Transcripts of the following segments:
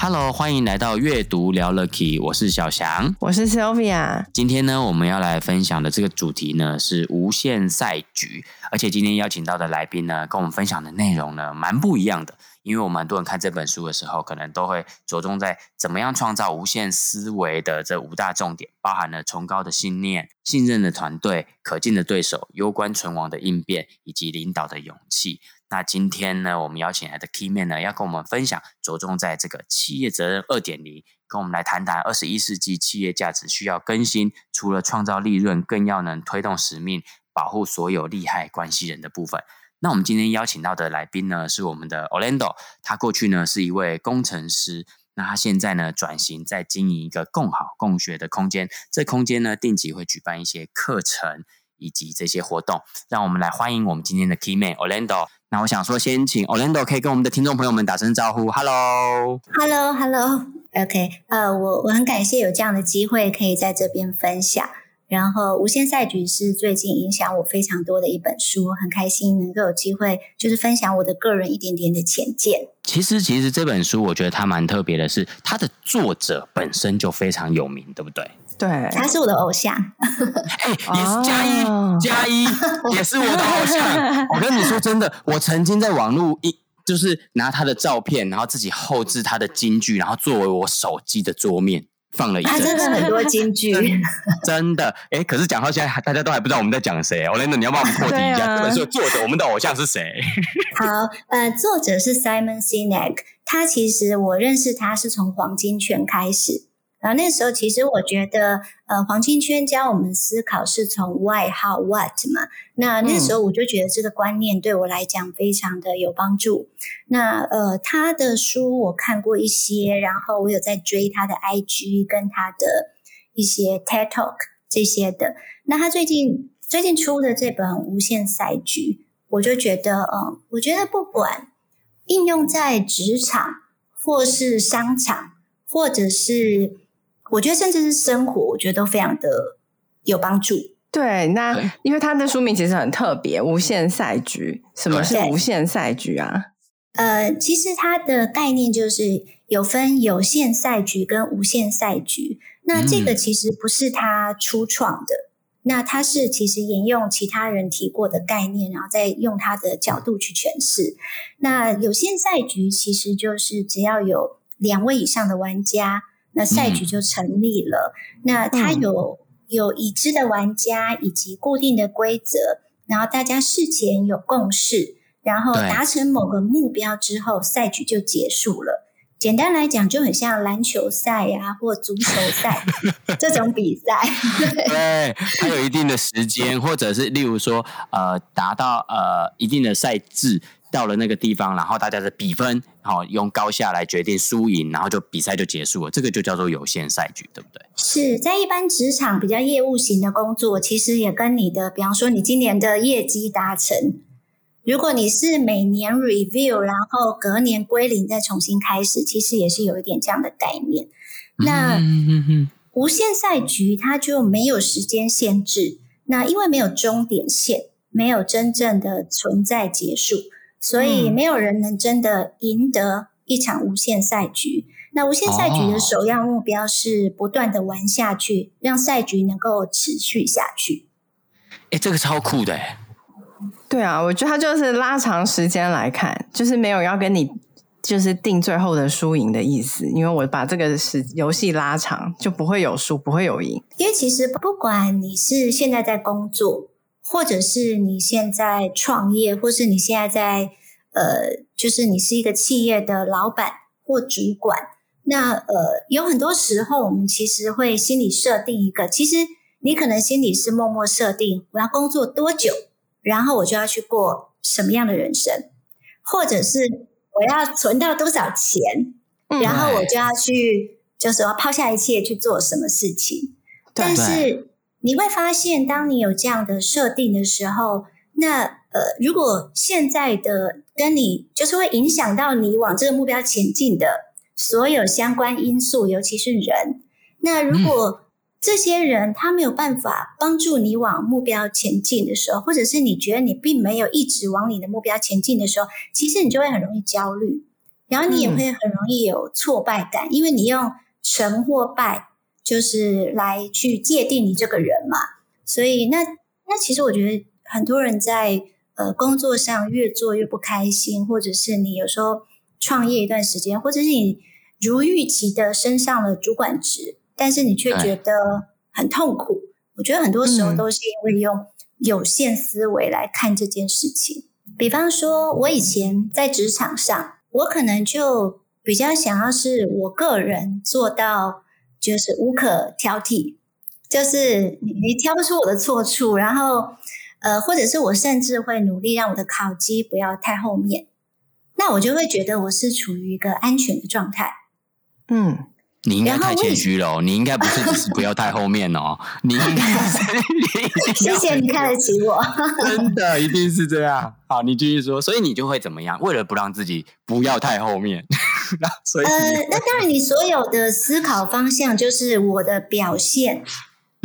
Hello，欢迎来到阅读聊了 Key，我是小翔，我是 Sylvia。今天呢，我们要来分享的这个主题呢是无限赛局，而且今天邀请到的来宾呢，跟我们分享的内容呢蛮不一样的。因为我们很多人看这本书的时候，可能都会着重在怎么样创造无限思维的这五大重点，包含了崇高的信念、信任的团队、可敬的对手、攸关存亡的应变以及领导的勇气。那今天呢，我们邀请来的 Key Man 呢，要跟我们分享，着重在这个企业责任二点零，跟我们来谈谈二十一世纪企业价值需要更新，除了创造利润，更要能推动使命，保护所有利害关系人的部分。那我们今天邀请到的来宾呢，是我们的 Orlando，他过去呢是一位工程师，那他现在呢转型，在经营一个共好共学的空间，这空间呢定期会举办一些课程以及这些活动，让我们来欢迎我们今天的 Key Man Orlando。那我想说，先请 Orlando 可以跟我们的听众朋友们打声招呼，Hello，Hello，Hello，OK，呃，我我很感谢有这样的机会可以在这边分享。然后，无限赛局是最近影响我非常多的一本书，很开心能够有机会，就是分享我的个人一点点的浅见。其实，其实这本书我觉得它蛮特别的是，是它的作者本身就非常有名，对不对？对，他是我的偶像。哎，也是加一加一，也是我的偶像。我跟你说真的，我曾经在网络一就是拿他的照片，然后自己后置他的金句，然后作为我手机的桌面放了一阵。他真的很多金句，真的。哎，可是讲到现在，大家都还不知道我们在讲谁。Orlando，你要帮我们破题一下，这本书的作者，我们的偶像是谁？好，呃，作者是 Simon Sinek。他其实我认识他是从黄金圈开始。然后那时候，其实我觉得，呃，黄金圈教我们思考是从 why、how、what 嘛。那那时候我就觉得这个观念对我来讲非常的有帮助。那呃，他的书我看过一些，然后我有在追他的 IG 跟他的一些 TED Talk 这些的。那他最近最近出的这本《无限赛局》，我就觉得，嗯，我觉得不管应用在职场，或是商场，或者是我觉得甚至是生活，我觉得都非常的有帮助。对，那因为他的书名其实很特别，《无限赛局》。什么是无限赛局啊？呃，其实它的概念就是有分有限赛局跟无限赛局。那这个其实不是他初创的，嗯、那他是其实沿用其他人提过的概念，然后再用他的角度去诠释。那有限赛局其实就是只要有两位以上的玩家。那赛局就成立了。嗯、那它有有已知的玩家以及固定的规则，然后大家事前有共识，然后达成某个目标之后，赛局就结束了。简单来讲，就很像篮球赛啊，或足球赛 这种比赛。对，它有一定的时间，或者是例如说，呃，达到呃一定的赛制。到了那个地方，然后大家的比分，然后用高下来决定输赢，然后就比赛就结束了。这个就叫做有限赛局，对不对？是在一般职场比较业务型的工作，其实也跟你的，比方说你今年的业绩达成，如果你是每年 review，然后隔年归零再重新开始，其实也是有一点这样的概念。那无限赛局它就没有时间限制，那因为没有终点线，没有真正的存在结束。所以没有人能真的赢得一场无限赛局。嗯、那无限赛局的首要目标是不断的玩下去，哦、让赛局能够持续下去。哎，这个超酷的！对啊，我觉得他就是拉长时间来看，就是没有要跟你就是定最后的输赢的意思。因为我把这个时游戏拉长，就不会有输，不会有赢。因为其实不管你是现在在工作。或者是你现在创业，或是你现在在呃，就是你是一个企业的老板或主管，那呃，有很多时候我们其实会心里设定一个，其实你可能心里是默默设定，我要工作多久，然后我就要去过什么样的人生，或者是我要存到多少钱，然后我就要去就是要抛下一切去做什么事情。但是你会发现，当你有这样的设定的时候，那呃，如果现在的跟你就是会影响到你往这个目标前进的所有相关因素，尤其是人。那如果这些人他没有办法帮助你往目标前进的时候，或者是你觉得你并没有一直往你的目标前进的时候，其实你就会很容易焦虑，然后你也会很容易有挫败感，因为你用成或败。就是来去界定你这个人嘛，所以那那其实我觉得很多人在呃工作上越做越不开心，或者是你有时候创业一段时间，或者是你如预期的升上了主管职，但是你却觉得很痛苦。我觉得很多时候都是因为用有限思维来看这件事情。比方说，我以前在职场上，我可能就比较想要是我个人做到。就是无可挑剔，就是你你挑不出我的错处，然后呃，或者是我甚至会努力让我的烤鸡不要太后面，那我就会觉得我是处于一个安全的状态。嗯，你应该太谦虚了，你应该不是只是不要太后面哦，你应该是 谢谢你看得起我，真的一定是这样。好，你继续说，所以你就会怎么样？为了不让自己不要太后面。那所以呃，那当然，你所有的思考方向就是我的表现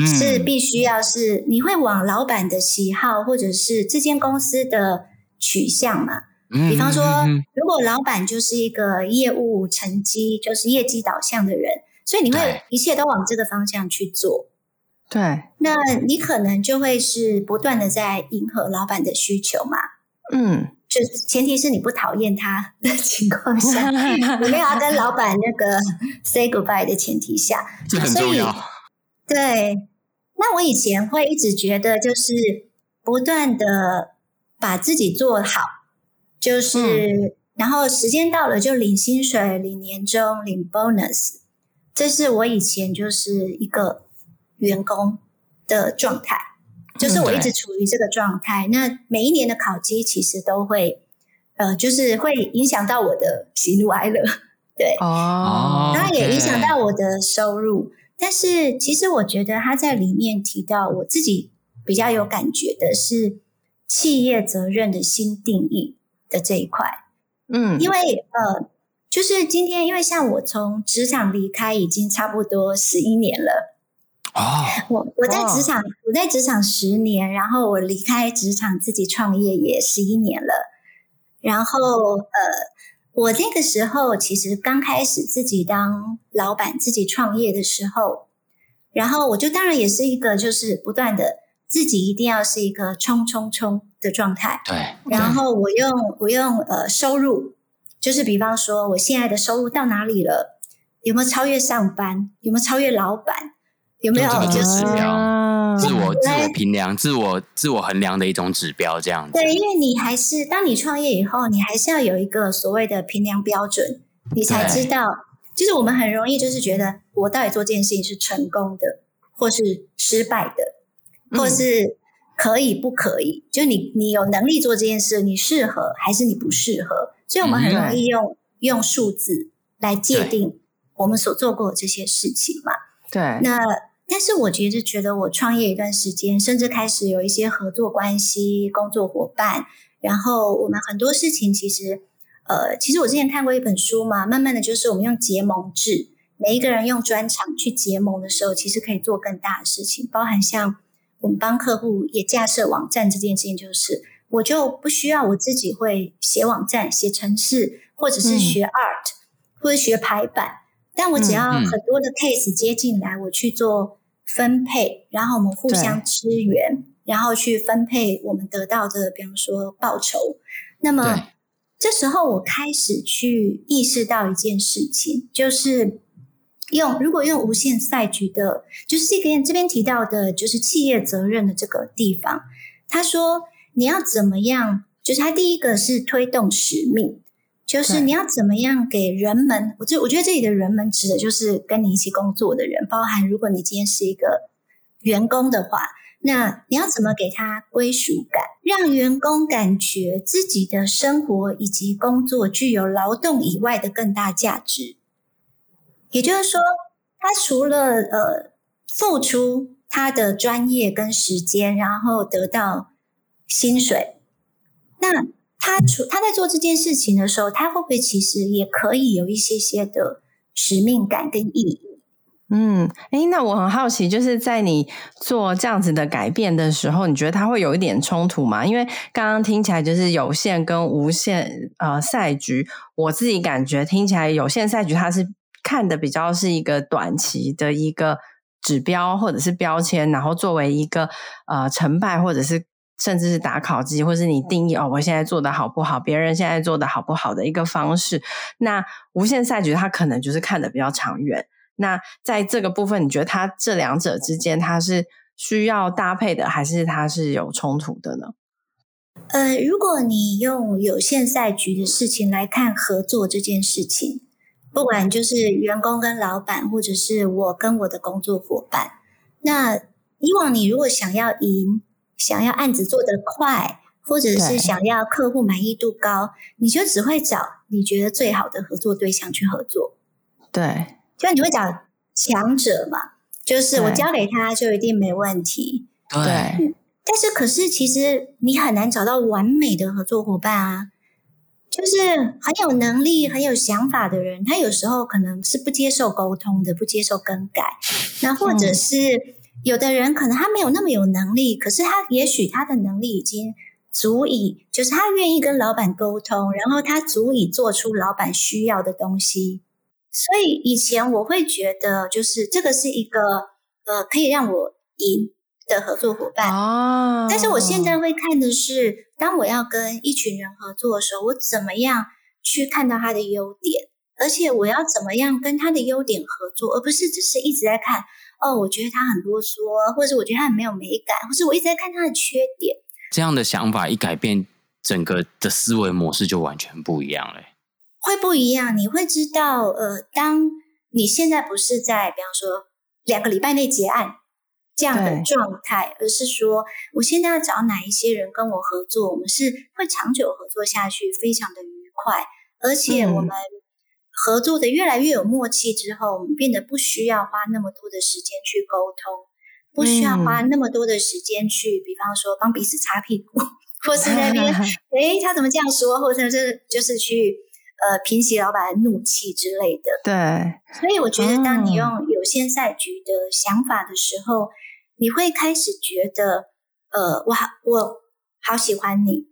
是必须要是你会往老板的喜好或者是这间公司的取向嘛？比方说，如果老板就是一个业务成绩就是业绩导向的人，所以你会一切都往这个方向去做。对，那你可能就会是不断的在迎合老板的需求嘛？嗯。就前提是你不讨厌他的情况下，你没有要跟老板那个 say goodbye 的前提下，这很重要。对，那我以前会一直觉得，就是不断的把自己做好，就是、嗯、然后时间到了就领薪水、领年终、领 bonus，这是我以前就是一个员工的状态。就是我一直处于这个状态，那每一年的考绩其实都会，呃，就是会影响到我的喜怒哀乐，对，哦，当然也影响到我的收入。但是其实我觉得他在里面提到，我自己比较有感觉的是企业责任的新定义的这一块，嗯，因为呃，就是今天，因为像我从职场离开已经差不多十一年了。啊！Oh, 我我在职场，oh. 我在职场十年，然后我离开职场自己创业也十一年了。然后呃，我那个时候其实刚开始自己当老板、自己创业的时候，然后我就当然也是一个就是不断的自己一定要是一个冲冲冲的状态。对。然后我用我用呃收入，就是比方说我现在的收入到哪里了？有没有超越上班？有没有超越老板？有没有就是指标，自我自我评量、自我自我衡量的一种指标，这样子。对，因为你还是当你创业以后，你还是要有一个所谓的评量标准，你才知道。就是我们很容易就是觉得，我到底做这件事情是成功的，或是失败的，或是可以不可以？嗯、就你你有能力做这件事，你适合还是你不适合？所以我们很容易用、嗯、用数字来界定我们所做过的这些事情嘛。对，那。但是我其实觉得，我创业一段时间，甚至开始有一些合作关系、工作伙伴，然后我们很多事情其实，呃，其实我之前看过一本书嘛，慢慢的就是我们用结盟制，每一个人用专长去结盟的时候，其实可以做更大的事情，包含像我们帮客户也架设网站这件事情，就是我就不需要我自己会写网站、写程式，或者是学 art，、嗯、或者学排版。但我只要很多的 case 接进来，我去做分配，然后我们互相支援，然后去分配我们得到的，比方说报酬。那么这时候我开始去意识到一件事情，就是用如果用无限赛局的，就是这边这边提到的，就是企业责任的这个地方，他说你要怎么样？就是他第一个是推动使命。就是你要怎么样给人们？我这我觉得这里的人们指的就是跟你一起工作的人，包含如果你今天是一个员工的话，那你要怎么给他归属感，让员工感觉自己的生活以及工作具有劳动以外的更大价值？也就是说，他除了呃付出他的专业跟时间，然后得到薪水，那他除他在做这件事情的时候，他会不会其实也可以有一些些的使命感跟意义？嗯，诶，那我很好奇，就是在你做这样子的改变的时候，你觉得它会有一点冲突吗？因为刚刚听起来就是有限跟无限呃赛局，我自己感觉听起来有限赛局它是看的比较是一个短期的一个指标或者是标签，然后作为一个呃成败或者是甚至是打考绩，或是你定义哦，我现在做的好不好，别人现在做的好不好的一个方式。那无限赛局它可能就是看的比较长远。那在这个部分，你觉得它这两者之间，它是需要搭配的，还是它是有冲突的呢？呃，如果你用有限赛局的事情来看合作这件事情，不管就是员工跟老板，或者是我跟我的工作伙伴，那以往你如果想要赢，想要案子做得快，或者是想要客户满意度高，你就只会找你觉得最好的合作对象去合作。对。就你会找强者嘛，就是我交给他就一定没问题。对，但是可是其实你很难找到完美的合作伙伴啊。就是很有能力、很有想法的人，他有时候可能是不接受沟通的，不接受更改。那或者是有的人可能他没有那么有能力，可是他也许他的能力已经足以，就是他愿意跟老板沟通，然后他足以做出老板需要的东西。所以以前我会觉得，就是这个是一个呃可以让我赢的合作伙伴。哦。但是我现在会看的是，当我要跟一群人合作的时候，我怎么样去看到他的优点，而且我要怎么样跟他的优点合作，而不是只是一直在看哦，我觉得他很啰嗦，或者是我觉得他很没有美感，或是我一直在看他的缺点。这样的想法一改变，整个的思维模式就完全不一样了。会不一样，你会知道，呃，当你现在不是在，比方说两个礼拜内结案这样的状态，而是说，我现在要找哪一些人跟我合作，我们是会长久合作下去，非常的愉快，而且我们合作的越来越有默契之后，我们变得不需要花那么多的时间去沟通，不需要花那么多的时间去，比方说帮彼此擦屁股，或是那边，诶，他怎么这样说，或者是就是去。呃，平息老板的怒气之类的。对，所以我觉得，当你用有限赛局的想法的时候，嗯、你会开始觉得，呃，我好，我好喜欢你，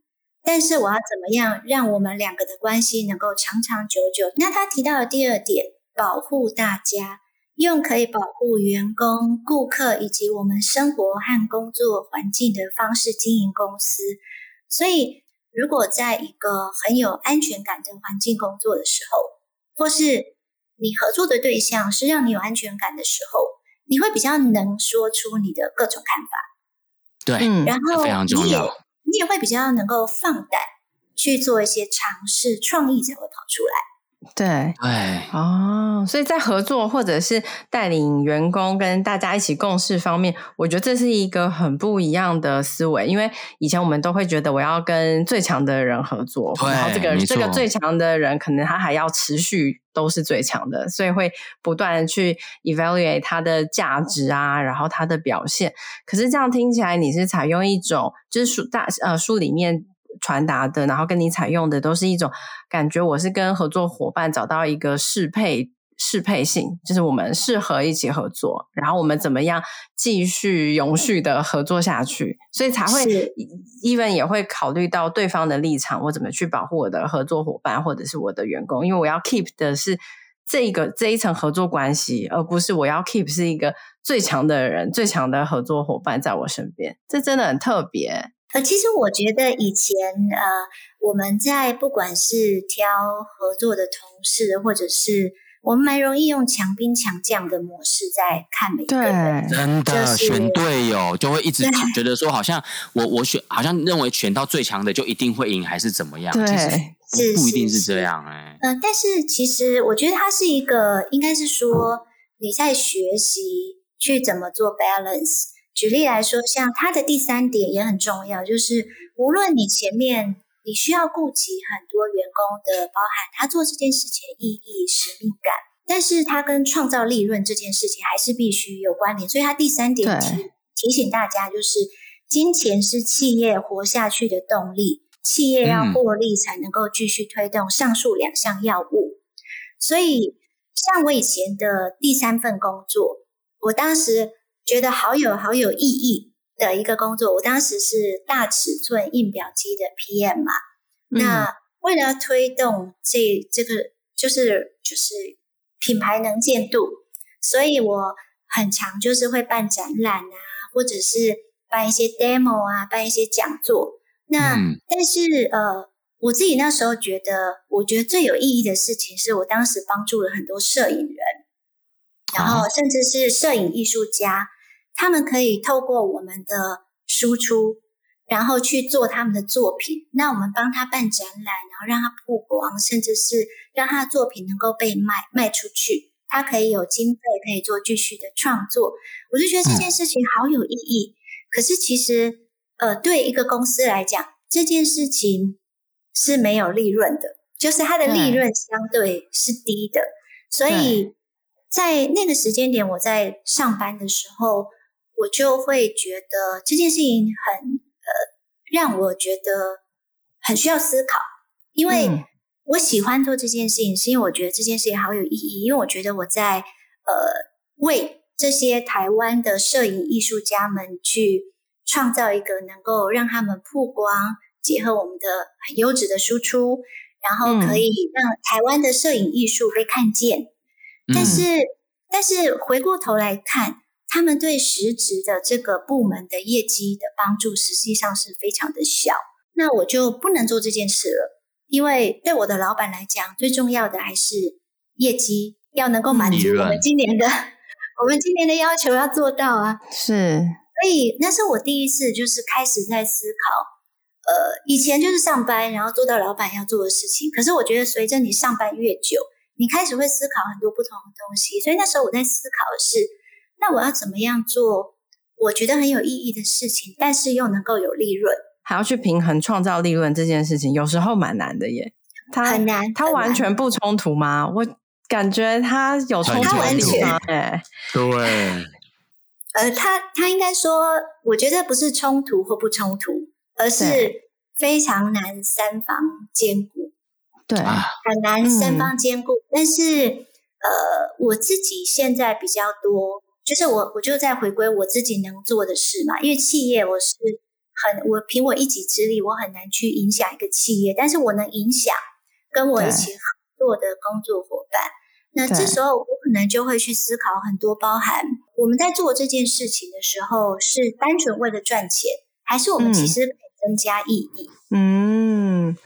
但是我要怎么样让我们两个的关系能够长长久久？那他提到的第二点，保护大家，用可以保护员工、顾客以及我们生活和工作环境的方式经营公司，所以。如果在一个很有安全感的环境工作的时候，或是你合作的对象是让你有安全感的时候，你会比较能说出你的各种看法。对，然后非常重要。你也会比较能够放胆去做一些尝试，创意才会跑出来。对，对，哦，所以在合作或者是带领员工跟大家一起共事方面，我觉得这是一个很不一样的思维。因为以前我们都会觉得我要跟最强的人合作，然后这个这个最强的人可能他还要持续都是最强的，所以会不断去 evaluate 他的价值啊，然后他的表现。可是这样听起来，你是采用一种就是书大呃书里面。传达的，然后跟你采用的都是一种感觉，我是跟合作伙伴找到一个适配适配性，就是我们适合一起合作，然后我们怎么样继续永续的合作下去，所以才会 even 也会考虑到对方的立场，我怎么去保护我的合作伙伴或者是我的员工，因为我要 keep 的是这个这一层合作关系，而不是我要 keep 是一个最强的人、最强的合作伙伴在我身边，这真的很特别。呃，其实我觉得以前呃，我们在不管是挑合作的同事，或者是我们蛮容易用强兵强将的模式在看每一个人，真的、就是、选队友就会一直觉得说，好像我我选，好像认为选到最强的就一定会赢，还是怎么样？对，其实不一定是这样哎。嗯、呃，但是其实我觉得它是一个，应该是说你在学习去怎么做 balance。举例来说，像他的第三点也很重要，就是无论你前面你需要顾及很多员工的，包含他做这件事情的意义、使命感，但是它跟创造利润这件事情还是必须有关联。所以它第三点提提醒大家，就是金钱是企业活下去的动力，企业要获利才能够继续推动上述两项要务。所以，像我以前的第三份工作，我当时觉得好有好有意义的一个工作，我当时是大尺寸印表机的 PM 嘛。嗯、那为了要推动这这个，就是就是品牌能见度，所以我很常就是会办展览啊，或者是办一些 demo 啊，办一些讲座。那、嗯、但是呃，我自己那时候觉得，我觉得最有意义的事情是我当时帮助了很多摄影人，然后甚至是摄影艺术家，他们可以透过我们的输出。然后去做他们的作品，那我们帮他办展览，然后让他曝光，甚至是让他的作品能够被卖卖出去，他可以有经费可以做继续的创作。我就觉得这件事情好有意义。嗯、可是其实，呃，对一个公司来讲，这件事情是没有利润的，就是它的利润相对是低的。嗯、所以在那个时间点，我在上班的时候，我就会觉得这件事情很呃。让我觉得很需要思考，因为我喜欢做这件事情，是因为我觉得这件事情好有意义。因为我觉得我在呃为这些台湾的摄影艺术家们去创造一个能够让他们曝光，结合我们的很优质的输出，然后可以让台湾的摄影艺术被看见。但是，但是回过头来看。他们对实质的这个部门的业绩的帮助，实际上是非常的小。那我就不能做这件事了，因为对我的老板来讲，最重要的还是业绩要能够满足我们今年的我们今年的要求要做到啊。是，所以那是我第一次就是开始在思考，呃，以前就是上班，然后做到老板要做的事情。可是我觉得随着你上班越久，你开始会思考很多不同的东西。所以那时候我在思考的是。那我要怎么样做？我觉得很有意义的事情，但是又能够有利润，还要去平衡创造利润这件事情，有时候蛮难的耶。它很难，它完全不冲突吗？我感觉它有冲突。它完全哎，对。呃，他他应该说，我觉得不是冲突或不冲突，而是非常难三方兼顾。对，很难三方兼顾。嗯、但是呃，我自己现在比较多。就是我，我就在回归我自己能做的事嘛。因为企业，我是很，我凭我一己之力，我很难去影响一个企业。但是我能影响跟我一起合作的工作伙伴。那这时候，我可能就会去思考很多，包含我们在做这件事情的时候，是单纯为了赚钱，还是我们其实可以增加意义？嗯，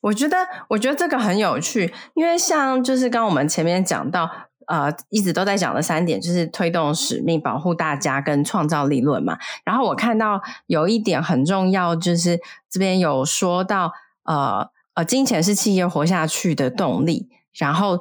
我觉得，我觉得这个很有趣，因为像就是刚我们前面讲到。呃，一直都在讲的三点就是推动使命、保护大家跟创造利润嘛。然后我看到有一点很重要，就是这边有说到，呃呃，金钱是企业活下去的动力。然后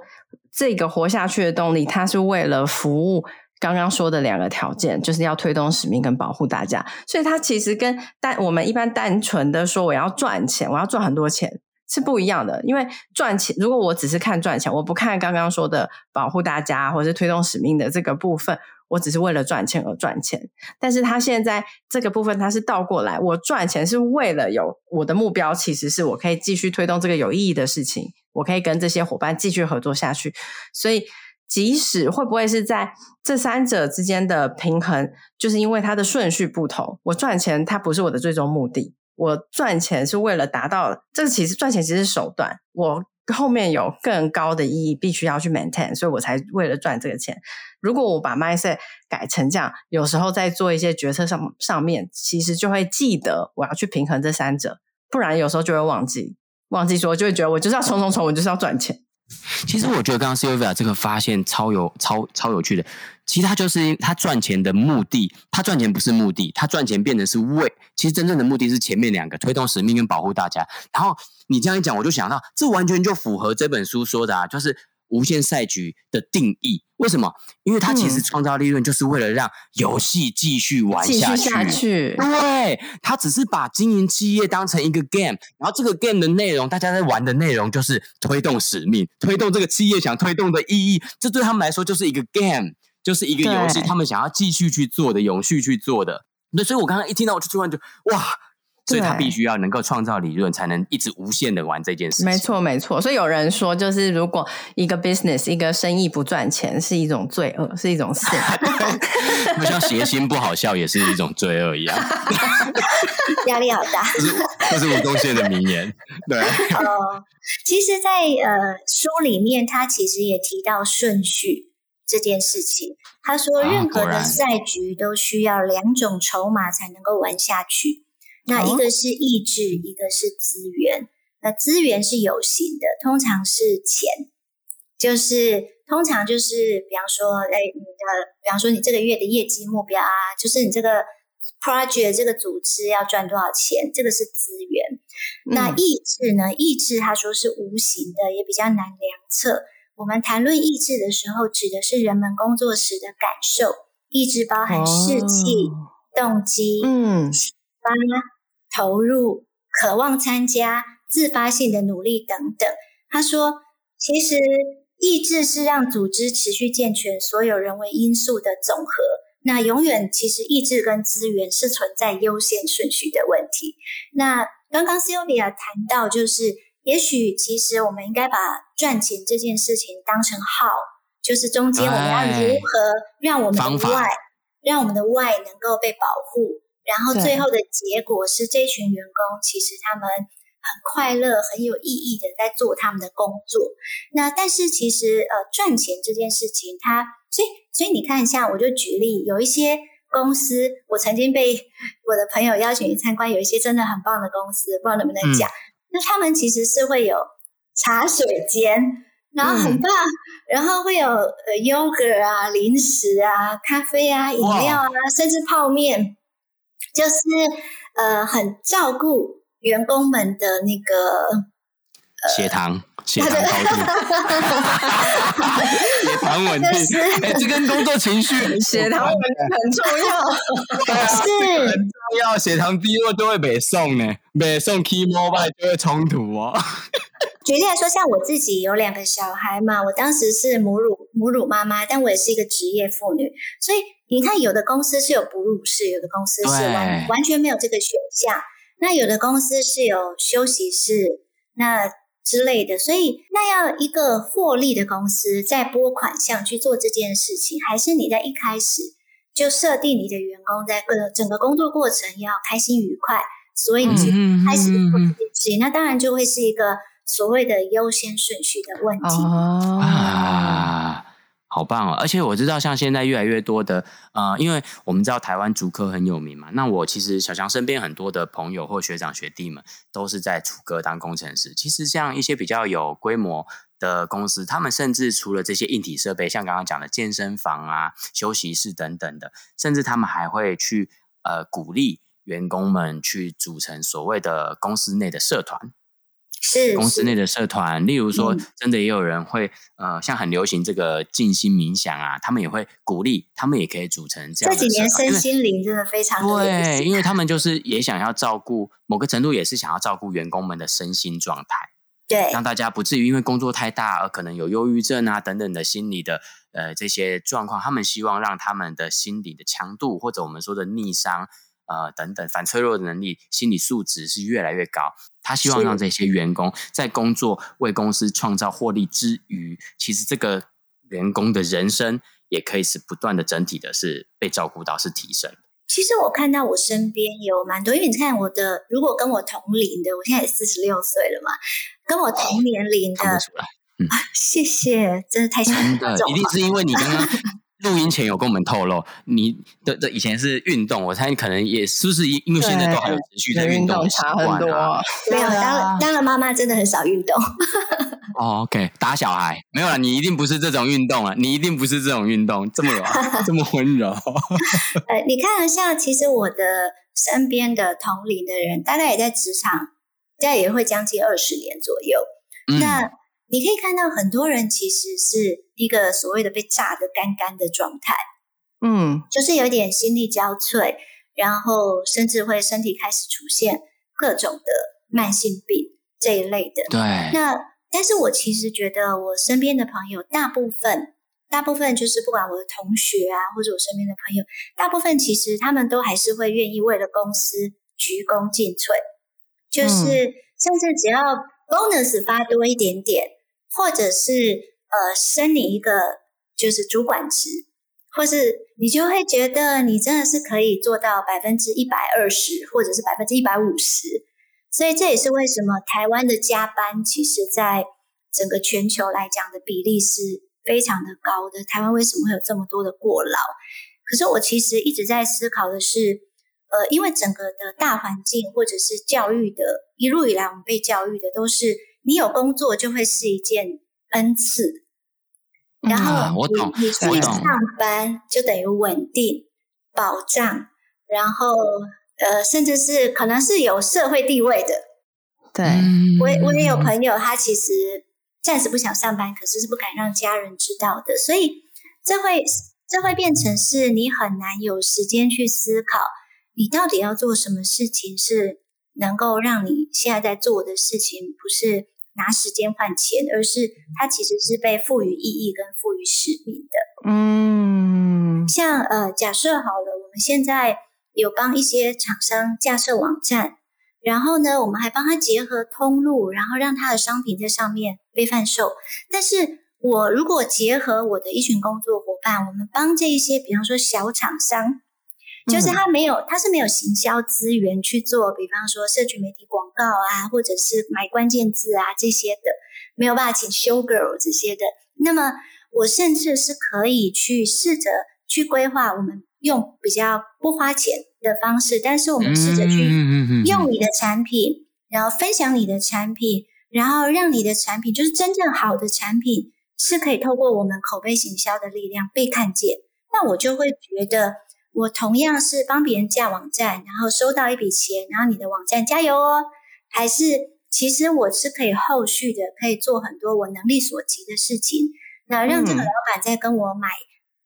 这个活下去的动力，它是为了服务刚刚说的两个条件，就是要推动使命跟保护大家。所以它其实跟单我们一般单纯的说我要赚钱，我要赚很多钱。是不一样的，因为赚钱，如果我只是看赚钱，我不看刚刚说的保护大家或者是推动使命的这个部分，我只是为了赚钱而赚钱。但是他现在这个部分，他是倒过来，我赚钱是为了有我的目标，其实是我可以继续推动这个有意义的事情，我可以跟这些伙伴继续合作下去。所以，即使会不会是在这三者之间的平衡，就是因为它的顺序不同，我赚钱它不是我的最终目的。我赚钱是为了达到这个，其实赚钱其实是手段。我后面有更高的意义，必须要去 maintain，所以我才为了赚这个钱。如果我把 mindset 改成这样，有时候在做一些决策上上面，其实就会记得我要去平衡这三者，不然有时候就会忘记，忘记说就会觉得我就是要冲冲冲，我就是要赚钱。其实我觉得刚刚 Sylvia 这个发现超有超超有趣的。其实他就是他赚钱的目的，他赚钱不是目的，他赚钱变成是为。其实真正的目的是前面两个，推动使命跟保护大家。然后你这样一讲，我就想到，这完全就符合这本书说的啊，就是无限赛局的定义。为什么？因为它其实创造利润就是为了让游戏继续玩下去。下去。对，它只是把经营企业当成一个 game，然后这个 game 的内容，大家在玩的内容就是推动使命，推动这个企业想推动的意义。这对他们来说就是一个 game，就是一个游戏，他们想要继续去做的，永续去做的。对，所以我刚刚一听到，我就突然就哇。所以他必须要能够创造理论，才能一直无限的玩这件事情。没错，没错。所以有人说，就是如果一个 business 一个生意不赚钱，是一种罪恶，是一种 sin。就像谐星不好笑，也是一种罪恶一样。压力好大。这是这是吴宗宪的名言。对。哦，其实在，在呃书里面，他其实也提到顺序这件事情。他说，任何的赛局都需要两种筹码才能够玩下去。那一个是意志，哦、一个是资源。那资源是有形的，通常是钱，就是通常就是，比方说，哎，你的，比方说你这个月的业绩目标啊，就是你这个 project 这个组织要赚多少钱，这个是资源。嗯、那意志呢？意志他说是无形的，也比较难量测。我们谈论意志的时候，指的是人们工作时的感受。意志包含士气、哦、动机、嗯，启发。投入、渴望参加、自发性的努力等等。他说：“其实意志是让组织持续健全所有人为因素的总和。那永远，其实意志跟资源是存在优先顺序的问题。那刚刚 Sylvia 谈到，就是也许其实我们应该把赚钱这件事情当成 how，就是中间我们要如何让我们的 why，让我们的 why 能够被保护。”然后最后的结果是，这群员工其实他们很快乐、很有意义的在做他们的工作。那但是其实呃，赚钱这件事情，它所以所以你看一下，我就举例，有一些公司，我曾经被我的朋友邀请去参观，有一些真的很棒的公司，不知道能不能讲。嗯、那他们其实是会有茶水间，然后很棒，嗯、然后会有呃 yogurt 啊、零食啊、咖啡啊、饮料啊，甚至泡面。就是呃，很照顾员工们的那个呃血糖，血糖高度，血糖稳定。就是、欸，这跟工作情绪，血糖稳定很重要。是很重要，血糖低落就会被送呢，被送 key mobile 就会冲突哦。举例来说，像我自己有两个小孩嘛，我当时是母乳母乳妈妈，但我也是一个职业妇女，所以。你看，有的公司是有哺乳室，有的公司是完完全没有这个选项。那有的公司是有休息室，那之类的。所以，那要一个获利的公司在拨款项去做这件事情，还是你在一开始就设定你的员工在各整个工作过程要开心愉快，所以你就开始做这件事情，那当然就会是一个所谓的优先顺序的问题。哦。啊好棒哦！而且我知道，像现在越来越多的，呃，因为我们知道台湾竹科很有名嘛。那我其实小强身边很多的朋友或学长学弟们都是在竹科当工程师。其实像一些比较有规模的公司，他们甚至除了这些硬体设备，像刚刚讲的健身房啊、休息室等等的，甚至他们还会去呃鼓励员工们去组成所谓的公司内的社团。是公司内的社团，例如说，真的也有人会，嗯、呃，像很流行这个静心冥想啊，他们也会鼓励，他们也可以组成这样的。这几年身心灵真的非常对，因为他们就是也想要照顾，某个程度也是想要照顾员工们的身心状态，对，让大家不至于因为工作太大而可能有忧郁症啊等等的心理的呃这些状况，他们希望让他们的心理的强度或者我们说的逆商。呃，等等，反脆弱的能力、心理素质是越来越高。他希望让这些员工在工作为公司创造获利之余，其实这个员工的人生也可以是不断的整体的是被照顾到，是提升。其实我看到我身边有蛮多，因为你看我的，如果跟我同龄的，我现在也四十六岁了嘛，跟我同年龄的，哦嗯啊、谢谢，真的太喜欢的，一定是因为你刚刚。录音前有跟我们透露，你的的以前是运动，我猜你可能也是不是因因为现在都还有持续在运动的习惯啊？没有，当了当了妈妈真的很少运动。哦，OK，打小孩没有了，你一定不是这种运动啊，你一定不是这种运动，这么柔，这么温柔。呃，你看，像其实我的身边的同龄的人，大概也在职场，大概也会将近二十年左右。嗯、那你可以看到很多人其实是一个所谓的被炸得干干的状态，嗯，就是有点心力交瘁，然后甚至会身体开始出现各种的慢性病这一类的。对，那但是我其实觉得我身边的朋友大部分，大部分就是不管我的同学啊，或者我身边的朋友，大部分其实他们都还是会愿意为了公司鞠躬尽瘁，就是甚至只要 bonus 发多一点点。或者是呃，升你一个就是主管职，或是你就会觉得你真的是可以做到百分之一百二十，或者是百分之一百五十。所以这也是为什么台湾的加班，其实在整个全球来讲的比例是非常的高的。台湾为什么会有这么多的过劳？可是我其实一直在思考的是，呃，因为整个的大环境或者是教育的，一路以来我们被教育的都是。你有工作就会是一件恩赐，然后你、嗯、你去上班就等于稳定、保障，然后呃，甚至是可能是有社会地位的。对，我我也有朋友，他其实暂时不想上班，可是是不敢让家人知道的，所以这会这会变成是你很难有时间去思考，你到底要做什么事情是。能够让你现在在做的事情不是拿时间换钱，而是它其实是被赋予意义跟赋予使命的。嗯，像呃，假设好了，我们现在有帮一些厂商架设网站，然后呢，我们还帮他结合通路，然后让他的商品在上面被贩售。但是我如果结合我的一群工作伙伴，我们帮这一些，比方说小厂商。就是他没有，他是没有行销资源去做，比方说社群媒体广告啊，或者是买关键字啊这些的，没有办法请 show girl 这些的。那么我甚至是可以去试着去规划，我们用比较不花钱的方式，但是我们试着去用你的产品，然后分享你的产品，然后让你的产品就是真正好的产品，是可以透过我们口碑行销的力量被看见。那我就会觉得。我同样是帮别人架网站，然后收到一笔钱，然后你的网站加油哦。还是其实我是可以后续的，可以做很多我能力所及的事情，那让这个老板在跟我买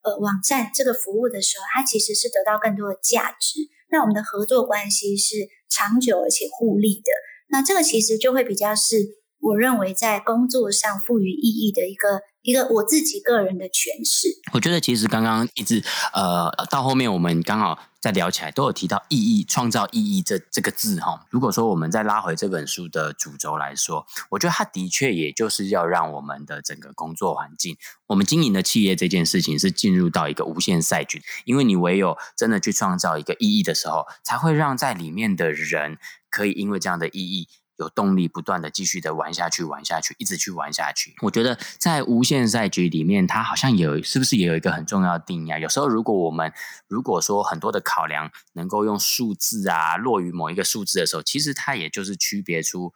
呃网站这个服务的时候，他其实是得到更多的价值。那我们的合作关系是长久而且互利的。那这个其实就会比较是我认为在工作上赋予意义的一个。一个我自己个人的诠释，我觉得其实刚刚一直呃到后面我们刚好在聊起来，都有提到意义、创造意义这这个字哈。如果说我们再拉回这本书的主轴来说，我觉得它的确也就是要让我们的整个工作环境，我们经营的企业这件事情是进入到一个无限赛局，因为你唯有真的去创造一个意义的时候，才会让在里面的人可以因为这样的意义。有动力不断的继续的玩下去，玩下去，一直去玩下去。我觉得在无限赛局里面，它好像有，是不是也有一个很重要的定义啊？有时候如果我们如果说很多的考量能够用数字啊，落于某一个数字的时候，其实它也就是区别出，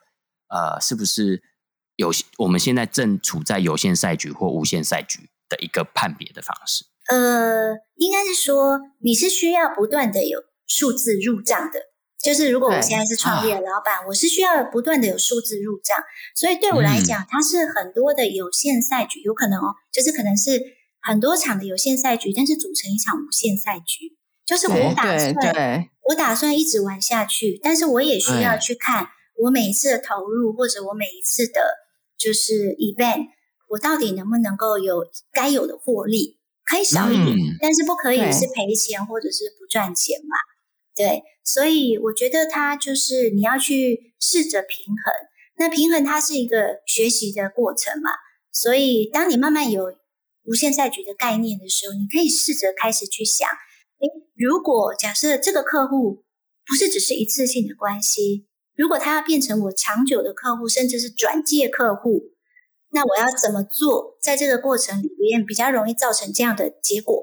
呃，是不是有我们现在正处在有限赛局或无限赛局的一个判别的方式。呃，应该是说你是需要不断的有数字入账的。就是如果我现在是创业的老板，我是需要不断的有数字入账，所以对我来讲，它是很多的有限赛局，有可能哦，就是可能是很多场的有限赛局，但是组成一场无限赛局。就是我打算，我打算一直玩下去，但是我也需要去看我每一次的投入，或者我每一次的，就是 event，我到底能不能够有该有的获利，可以少一点，但是不可以是赔钱或者是不赚钱嘛。对，所以我觉得它就是你要去试着平衡。那平衡它是一个学习的过程嘛，所以当你慢慢有无限赛局的概念的时候，你可以试着开始去想：诶，如果假设这个客户不是只是一次性的关系，如果他要变成我长久的客户，甚至是转介客户，那我要怎么做，在这个过程里面比较容易造成这样的结果？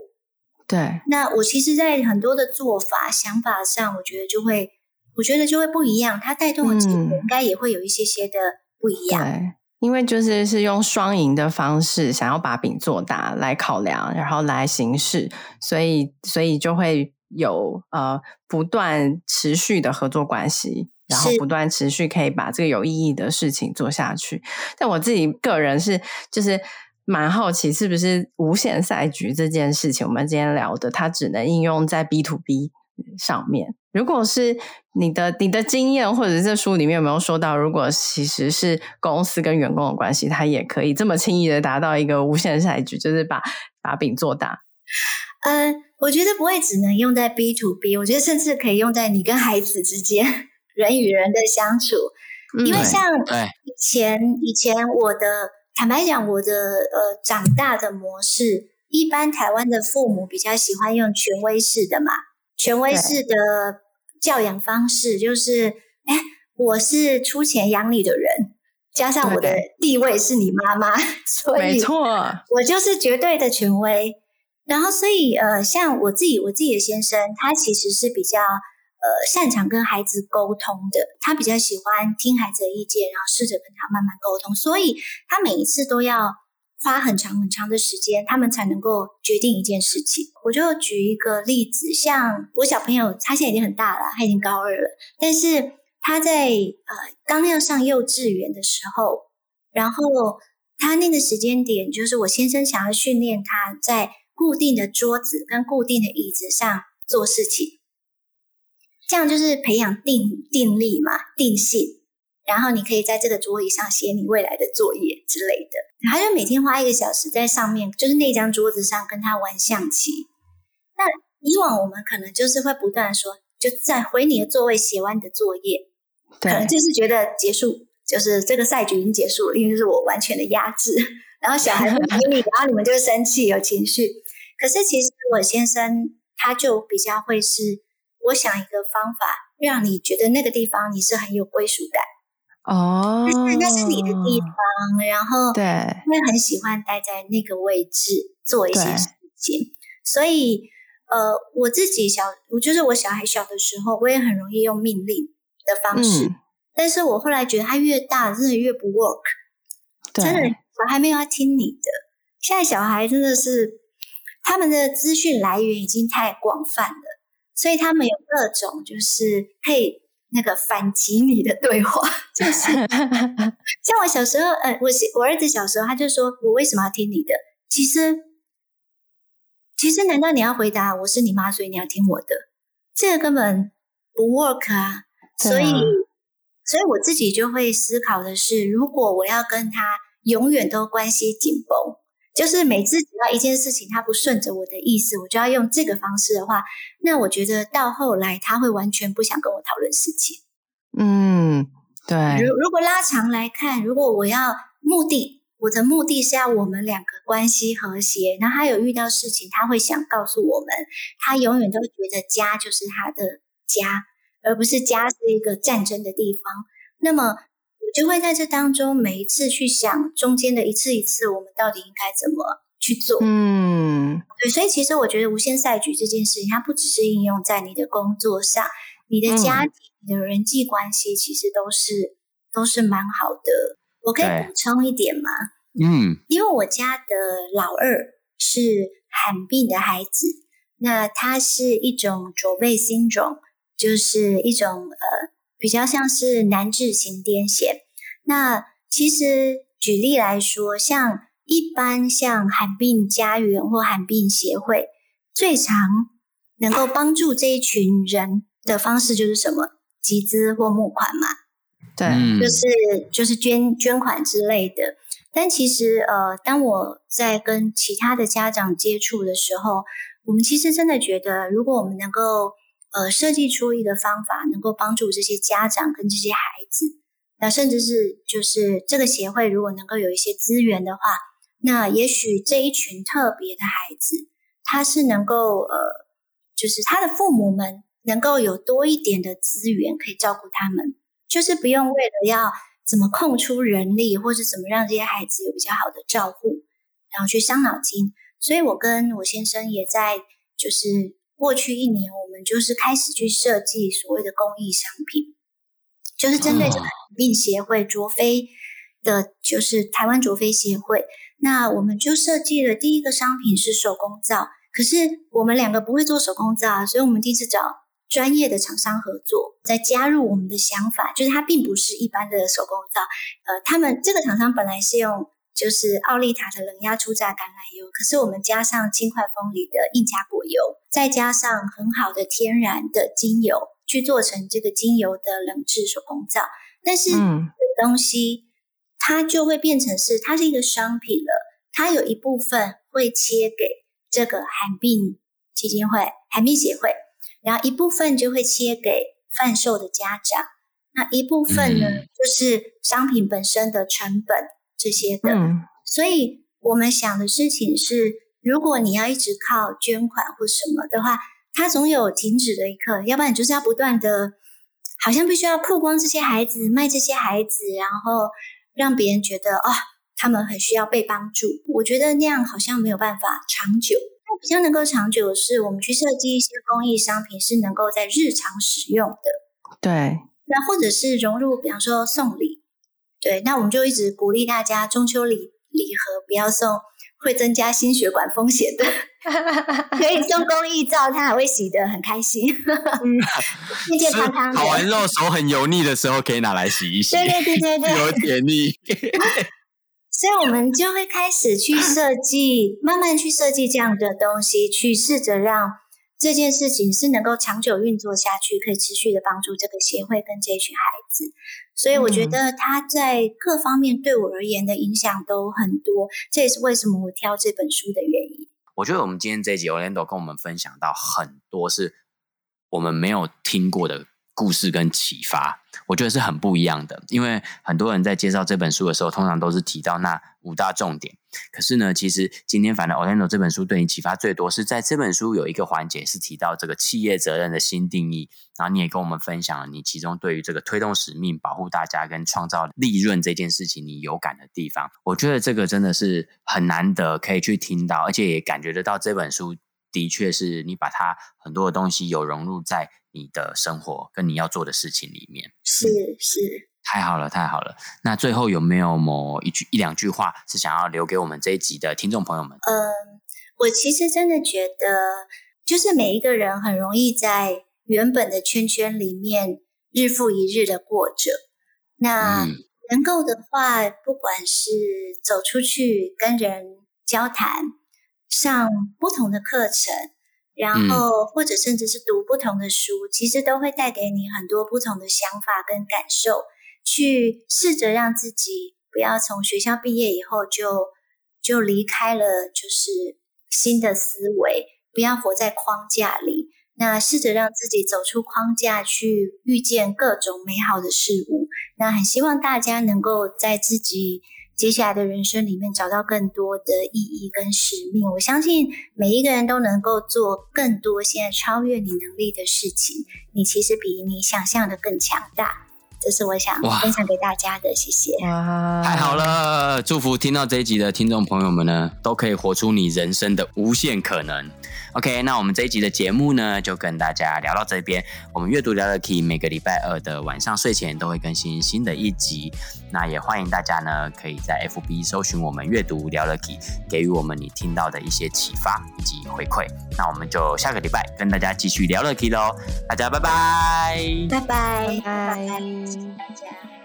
对，那我其实，在很多的做法、想法上，我觉得就会，我觉得就会不一样。它带动的结果应该也会有一些些的不一样。对，因为就是是用双赢的方式，想要把饼做大来考量，然后来行事，所以所以就会有呃不断持续的合作关系。然后不断持续可以把这个有意义的事情做下去。但我自己个人是就是蛮好奇，是不是无限赛局这件事情，我们今天聊的，它只能应用在 B to B 上面。如果是你的你的经验，或者是这书里面有没有说到，如果其实是公司跟员工的关系，它也可以这么轻易的达到一个无限赛局，就是把把饼做大。嗯、呃，我觉得不会只能用在 B to B，我觉得甚至可以用在你跟孩子之间。人与人的相处，因为像以前以前我的坦白讲，我的呃长大的模式，一般台湾的父母比较喜欢用权威式的嘛，权威式的教养方式就是，哎，我是出钱养你的人，加上我的地位是你妈妈，所以没错，我就是绝对的权威。然后所以呃，像我自己我自己的先生，他其实是比较。呃，擅长跟孩子沟通的，他比较喜欢听孩子的意见，然后试着跟他慢慢沟通，所以他每一次都要花很长很长的时间，他们才能够决定一件事情。我就举一个例子，像我小朋友，他现在已经很大了，他已经高二了，但是他在呃刚要上幼稚园的时候，然后他那个时间点，就是我先生想要训练他在固定的桌子跟固定的椅子上做事情。这样就是培养定定力嘛，定性。然后你可以在这个桌椅上写你未来的作业之类的。他就每天花一个小时在上面，就是那张桌子上跟他玩象棋。那以往我们可能就是会不断说，就在回你的座位写完你的作业，可能就是觉得结束，就是这个赛局已经结束了，因为就是我完全的压制。然后小孩子给你，然后你们就会生气有情绪。可是其实我先生他就比较会是。我想一个方法，让你觉得那个地方你是很有归属感哦，那那是你的地方，然后对，会很喜欢待在那个位置做一些事情。所以，呃，我自己小，我就是我小孩小的时候，我也很容易用命令的方式，嗯、但是我后来觉得他越大，真的越不 work，真的小孩没有要听你的。现在小孩真的是他们的资讯来源已经太广泛了。所以他们有各种，就是可以那个反击你的对话，就是 像我小时候，呃，我我儿子小时候，他就说我为什么要听你的？其实，其实难道你要回答我是你妈，所以你要听我的？这个根本不 work 啊！所以，所以我自己就会思考的是，如果我要跟他永远都关系紧绷。就是每次只要一件事情他不顺着我的意思，我就要用这个方式的话，那我觉得到后来他会完全不想跟我讨论事情。嗯，对。如如果拉长来看，如果我要目的，我的目的是要我们两个关系和谐，然后他有遇到事情，他会想告诉我们，他永远都觉得家就是他的家，而不是家是一个战争的地方。那么。就会在这当中每一次去想中间的一次一次，我们到底应该怎么去做？嗯，对，所以其实我觉得无限赛局这件事情，它不只是应用在你的工作上，你的家庭、嗯、你的人际关系，其实都是都是蛮好的。我可以补充一点吗？嗯，因为我家的老二是罕病的孩子，那他是一种卓贝辛种，就是一种呃比较像是难治型癫痫。那其实举例来说，像一般像罕病家园或罕病协会，最常能够帮助这一群人的方式就是什么？集资或募款嘛。对，就是就是捐捐款之类的。但其实呃，当我在跟其他的家长接触的时候，我们其实真的觉得，如果我们能够呃设计出一个方法，能够帮助这些家长跟这些孩子。那甚至是就是这个协会如果能够有一些资源的话，那也许这一群特别的孩子，他是能够呃，就是他的父母们能够有多一点的资源可以照顾他们，就是不用为了要怎么空出人力，或是怎么让这些孩子有比较好的照顾，然后去伤脑筋。所以我跟我先生也在就是过去一年，我们就是开始去设计所谓的公益商品。就是针对这个罕病协会卓飞的，就是台湾卓飞协会。那我们就设计了第一个商品是手工皂，可是我们两个不会做手工皂，所以我们第一次找专业的厂商合作，再加入我们的想法，就是它并不是一般的手工皂。呃，他们这个厂商本来是用就是奥利塔的冷压初榨橄榄油，可是我们加上轻快风里的印加果油，再加上很好的天然的精油，去做成这个精油的冷制手工皂。但是，嗯，东西它就会变成是它是一个商品了，它有一部分会切给这个罕病基金会、罕病协会。然后一部分就会切给贩售的家长，那一部分呢，嗯、就是商品本身的成本这些的。嗯、所以我们想的事情是，如果你要一直靠捐款或什么的话，它总有停止的一刻，要不然你就是要不断的，好像必须要曝光这些孩子，卖这些孩子，然后让别人觉得哦，他们很需要被帮助。我觉得那样好像没有办法长久。那比较能够长久的是，我们去设计一些公益商品，是能够在日常使用的。对，那或者是融入，比方说送礼。对，那我们就一直鼓励大家，中秋礼礼盒不要送会增加心血管风险的，可以 送公益皂，他还会洗得很开心，健健康康的。烤完肉手很油腻的时候，可以拿来洗一洗。对对对对对，有点腻。所以，我们就会开始去设计，慢慢去设计这样的东西，去试着让这件事情是能够长久运作下去，可以持续的帮助这个协会跟这群孩子。所以，我觉得他在各方面对我而言的影响都很多，这也是为什么我挑这本书的原因。我觉得我们今天这一集，Orlando 跟我们分享到很多是我们没有听过的。故事跟启发，我觉得是很不一样的。因为很多人在介绍这本书的时候，通常都是提到那五大重点。可是呢，其实今天反正 Orlando 这本书对你启发最多，是在这本书有一个环节是提到这个企业责任的新定义。然后你也跟我们分享了你其中对于这个推动使命、保护大家跟创造利润这件事情你有感的地方。我觉得这个真的是很难得可以去听到，而且也感觉得到这本书的确是你把它很多的东西有融入在。你的生活跟你要做的事情里面，是是，太好了，太好了。那最后有没有某一句一两句话是想要留给我们这一集的听众朋友们？嗯，我其实真的觉得，就是每一个人很容易在原本的圈圈里面日复一日的过着。那能够的话，不管是走出去跟人交谈，上不同的课程。然后，或者甚至是读不同的书，其实都会带给你很多不同的想法跟感受。去试着让自己不要从学校毕业以后就就离开了，就是新的思维，不要活在框架里。那试着让自己走出框架，去遇见各种美好的事物。那很希望大家能够在自己。接下来的人生里面找到更多的意义跟使命，我相信每一个人都能够做更多现在超越你能力的事情。你其实比你想象的更强大，这是我想分享给大家的。谢谢。哇，太好了！祝福听到这一集的听众朋友们呢，都可以活出你人生的无限可能。OK，那我们这一集的节目呢，就跟大家聊到这边。我们阅读聊了 Key，每个礼拜二的晚上睡前都会更新新的一集。那也欢迎大家呢，可以在 FB 搜寻我们阅读聊了 Key，给予我们你听到的一些启发以及回馈。那我们就下个礼拜跟大家继续聊了 Key 喽，大家拜拜，拜拜，拜拜，谢谢大家。